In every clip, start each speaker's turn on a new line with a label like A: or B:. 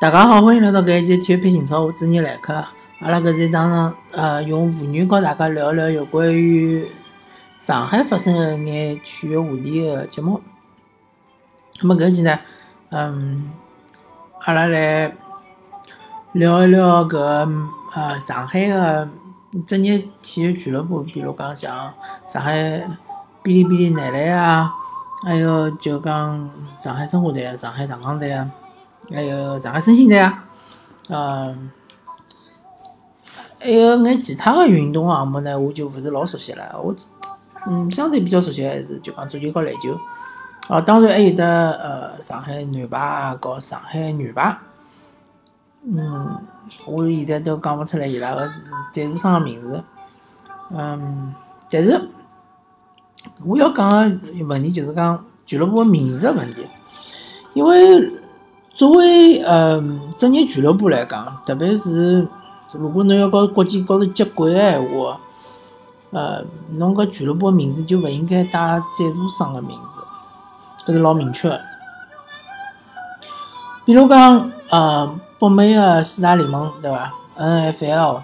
A: 大家好，欢迎来到搿一期体育配情操，我主持人来客。阿拉搿是一档呃用妇女和大家聊一聊有关于上海发生的一眼体育话题的节目。那么搿期呢，嗯，阿拉来聊一聊搿呃上海的职业体育俱乐部，比如讲像上海哔哩哔哩男篮啊，还有就讲上海申花队啊、上海上港队啊。还有上海申鑫队啊，嗯，还有眼其他的运动项目呢，我就勿是老熟悉了。我嗯，相对比较熟悉还是就讲足球和篮球。哦，当然还有得呃上海男排，和上海女排。嗯，我现在都讲勿出来伊拉个赞助商个名字。嗯，但是我要讲个问题就是讲俱乐部个名字个问题，因为。作为呃职业俱乐部来讲，特别是如果侬要搞国际高头接轨个闲话，呃，侬搿俱乐部名字就勿应该带赞助商个名字，搿是老明确的。比如讲，呃，北美的四大联盟对伐？NFL、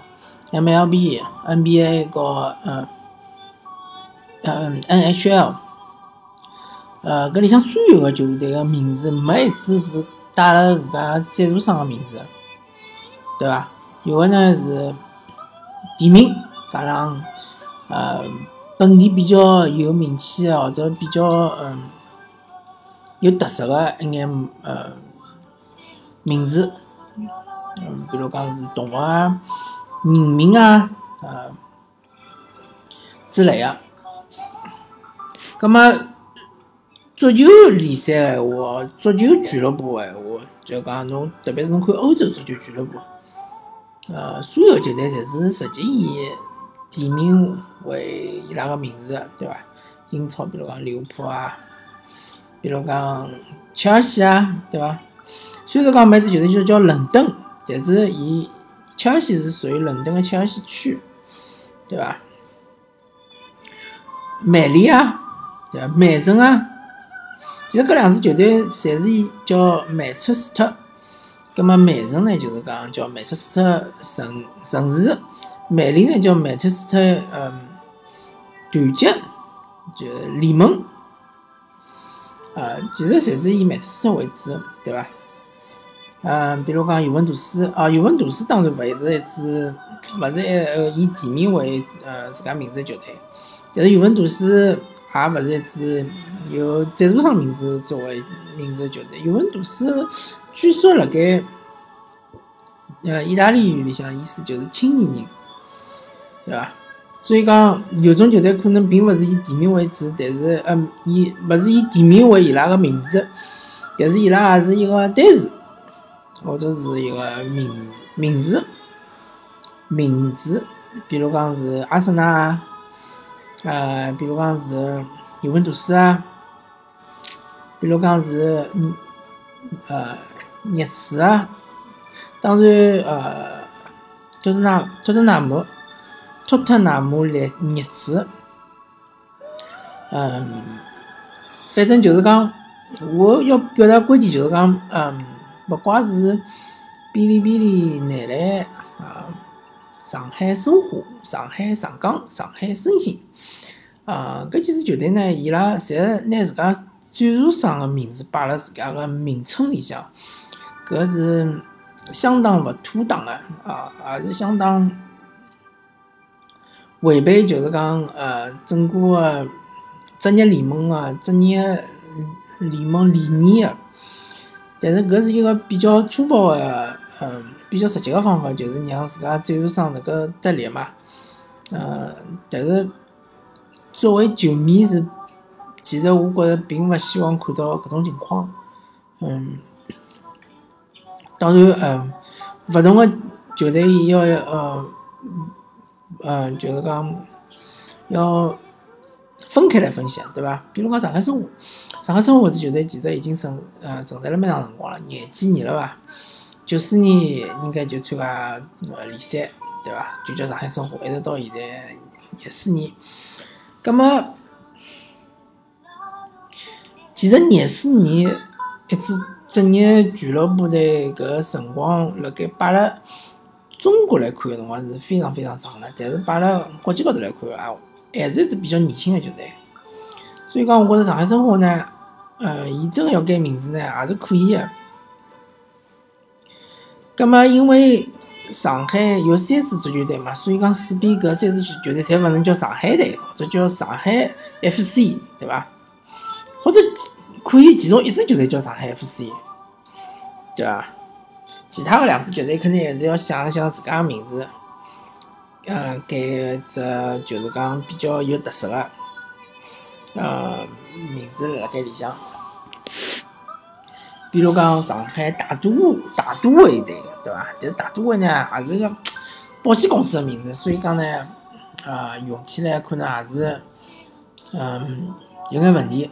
A: MLB、NBA 和嗯嗯 NHL，呃，搿里向所有个球队个名字没一支是。带了自家赞助商个名字，对伐？有个呢是地名，加上呃本地比较有名气个或者比较嗯有特色个一眼呃名字，嗯，比如讲是动物啊、人名啊呃之类个。葛么？足球联赛个话，足球俱乐部个话，就讲侬，特别是侬看欧洲足球俱乐部，呃，所有球队侪是直接以地名为伊拉个名字，对伐？英超比如讲利物浦啊，比如讲切尔西啊，对伐？虽然讲每支球队就叫伦敦，但是伊切尔西是属于伦敦个切尔西区，对伐？曼联啊，对伐？曼城啊。其实搿两支球队侪是以叫曼彻斯特，葛末曼城呢就是讲叫曼彻斯特城城市，曼联呢叫曼彻斯特嗯团结就联盟，呃，其实侪是以曼彻斯特为主，对伐？嗯，比如讲尤文图斯，啊，尤文图斯当然勿是一支，勿是呃以地名为呃自家名字的球队，但是尤文图斯。也勿是一支有赞助商名字作为名字的球队。尤文图斯据说辣盖呃意大利语里向意思就是青年人，对伐？所以讲有种球队可能并勿是以地名为主，但是呃，以勿是以地名为伊拉个名字，但是伊拉也是一个单词或者是一个名名字名字，比如讲是阿森纳啊。呃，比如讲是尤文图斯啊，比如讲是嗯呃热刺啊，当然呃托特纳托特纳姆托特纳姆热热刺，嗯，反正就是讲我要表达观点就是讲，嗯，不管是哔哩哔哩男篮啊，上海申花、上海上港、上海申鑫。啊，搿几支球队呢，伊拉侪拿自家赞助商个名字摆辣自家个名称里向，搿是相当勿妥当个，啊，也是相当违背，就是讲呃整个个职业联盟个职业联盟理念个。但是搿是一个比较粗暴个，嗯，比较直接个方法，就是让自家赞助商能够得利嘛，呃，但是。作为球迷是，其实我觉着并勿希望看到搿种情况。嗯，当然，嗯，勿同个球队要呃，嗯，就是讲要分开来分析，对伐？比如讲上海申花，上海申花这球队其实已经存呃存在了蛮长辰光了，廿几年了伐？九四年应该就参加呃联赛，对伐？就叫上海申花，一直到现在廿四年。葛么，其实廿四年一支职业俱乐部队搿辰光，辣盖摆辣中国来看个辰光是非常非常长了，但是摆辣国际高头来看啊，还是一支比较年轻个球队。所以讲，我觉着上海申花呢，呃，伊真个要改名字呢，也是可以个。葛末因为上海有三支足球队嘛，所以讲四边搿三支球队侪勿能叫上海队，或者叫上海 FC，对伐？或者可以其中一支球队叫上海 FC，对伐？其他的两支球队肯定还是要想一想自家个名字，嗯，改只就是讲比较有特色个，呃，名字辣盖里向。比如讲上海大都大都会队，对伐？但是大都会呢，还是个保险公司个名字，所以讲呢，啊，用起来可能还是，嗯，有眼问题。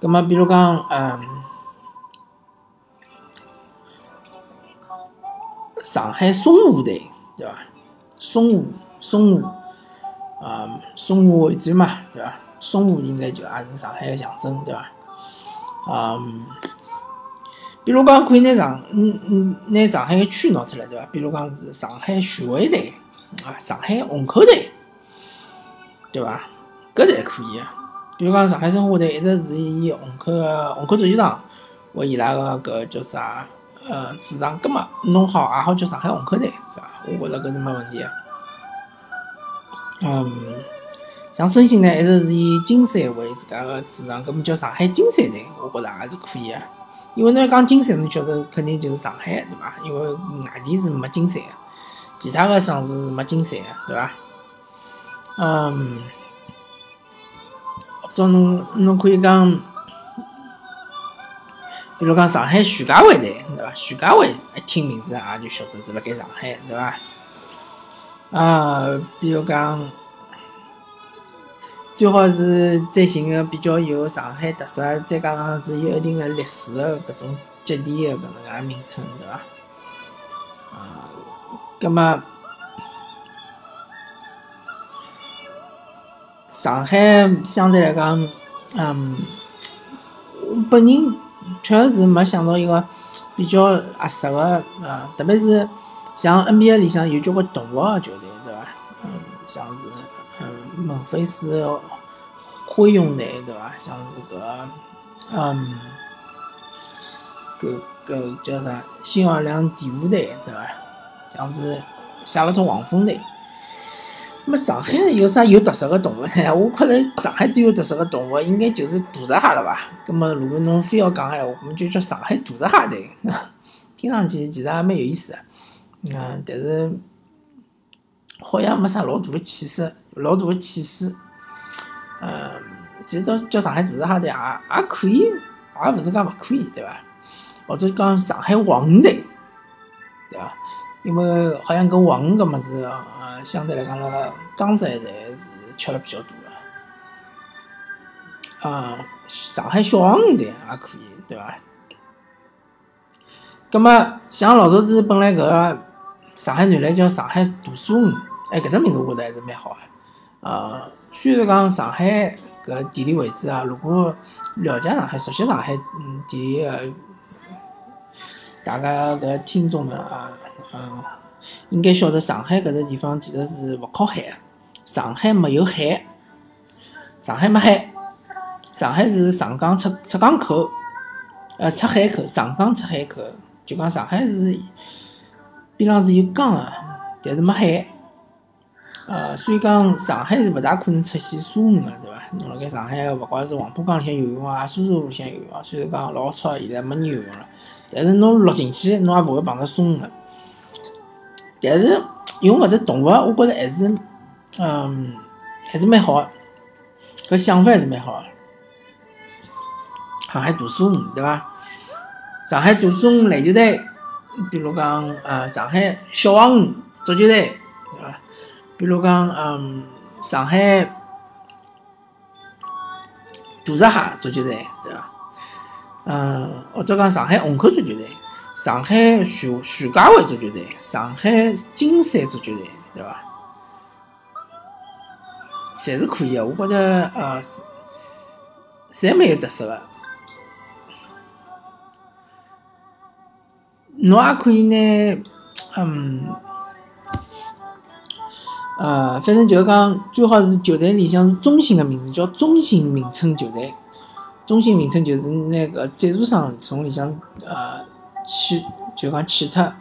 A: 葛么比如讲，嗯，上海松湖队，对伐？松湖，松湖，啊，松湖会战嘛，对伐？松湖应该就也是上海个象征，对伐？嗯。比如讲，可以拿上，嗯嗯，拿上海个区拿出来，对伐？比如讲是上海徐汇队，啊，上海虹口队，对伐？搿侪可以。个比如讲上海申花队一直是以虹口个虹口足球场为伊拉个搿叫啥？呃，主场，葛末弄好也好叫上海虹口队，对伐？我觉着搿是没问题个。嗯，像申鑫呢，一直是以金山为自家个主场，搿么叫上海金山队，我觉着也是可以个。因为侬要讲金山，侬晓得肯定就是上海，对伐？因为外地是没金山，其他个省市是没金山，对伐？嗯，或者侬侬可以讲，比如讲上海徐家汇队，对伐？徐家汇一听名字也就晓得是辣盖上海，对伐？啊，比如讲。最好是再寻个比较有上海特色，再加上是有一定的历史的搿种节点的搿能介名称，对伐？啊，葛末上海相对来讲，嗯，本人确实是没想到一个比较合适的啊，特别是像 NBA 里向有交关动物的球队，对伐？嗯，像是孟菲斯。灰熊队对伐？像这个，嗯，个个叫啥？新奥尔良第五队对伐？像是夏洛特黄蜂队。那么上海有啥有特色的动物呢？我觉着上海最有特色的动物应该就是大闸蟹了吧？葛么如果侬非要讲闲话，我们就叫上海大闸蟹队。听上去其实也蛮有意思的，嗯，但是好像没啥老大的气势，老大个气势。嗯，其实叫叫上海大闸蟹队也也可以，也勿是讲勿可以，对伐？或者讲上海黄鱼队，对伐？因为好像跟黄鱼搿物事，呃，相对来讲辣江浙一带是吃了比较多个。啊，上海小黄鱼队也可以，对伐？葛末像老早子本来搿个上海男篮叫上海大鲨鱼，哎，搿只名字我觉着还是蛮好个。呃，虽然讲上海搿地理位置啊，如果了解上海、熟悉上海嗯地理个，大家搿听众们啊，嗯，应该晓得上海搿只地方其实是勿靠海个，上海没有海，上海没海，上海是长江出出港口，呃，出海口，长江出海口，就讲上海是边浪是有江个，但是没海。呃，所以讲上海是勿大可能出现鲨鱼个，对伐？侬辣盖上海，勿管是黄浦江里向游泳啊，苏州路里向游泳啊，虽然讲老吵，现在没人游泳了，但是侬落进去，侬也勿会碰着鲨鱼个。但是用搿只动物，我觉着还是，嗯，还是蛮好个，搿想法还是蛮好个。上海大鲨鱼，对伐？上海大鲨鱼篮球队，比如讲，呃，上海小黄鱼足球队。比如讲，嗯，上海大闸蟹足球队，对伐？嗯，或者讲上海虹口足球队，上海徐徐家汇足球队，上海金山足球队，对伐？侪是可以个，我觉着，呃，侪蛮有特色个。侬也可以拿，嗯，呃，反正就是讲最好是球队里向是中性的名字，叫中性名称球队。中性名称就是那个赞助商从里向呃去就讲去脱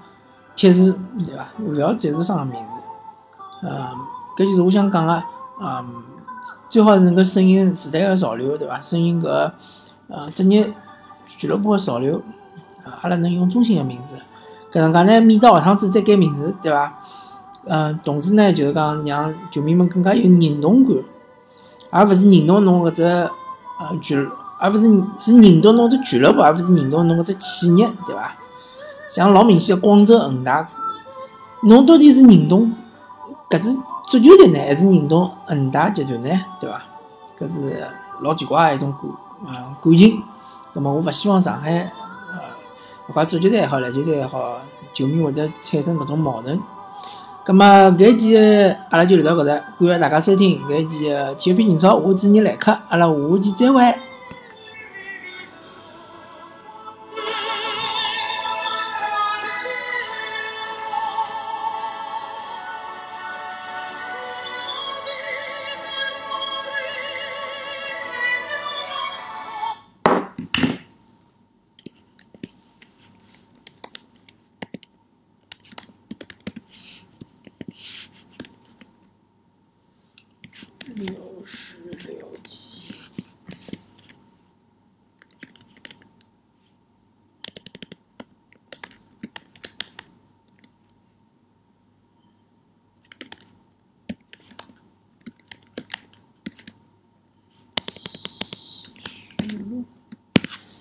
A: 贴纸，对伐？勿要赞助商的名字。呃，搿就是我想讲个，嗯，最好是能够顺应时代个潮流，对伐？顺应搿呃职业俱乐部个潮流。阿拉能用中性的名字，搿能介呢，免得下趟子再改名字，对伐？嗯，同时呢，就是讲让球迷们更加有认同感，而勿是认同侬搿只呃俱，而勿是是认同侬只俱乐部，而勿是认同侬搿只企业，对伐？像老明显个广州恒大，侬到底是认同搿只足球队呢，还是认同恒大集团呢？对伐？搿是老奇怪个一种感呃感情。葛末我勿希望上海。呃勿管足球队也好，篮球队也好，球迷会得产生搿种矛盾。葛末搿期阿拉就聊到搿搭，感谢大家收听搿一期体育频道，我是你来客，阿拉下期再会。六十六。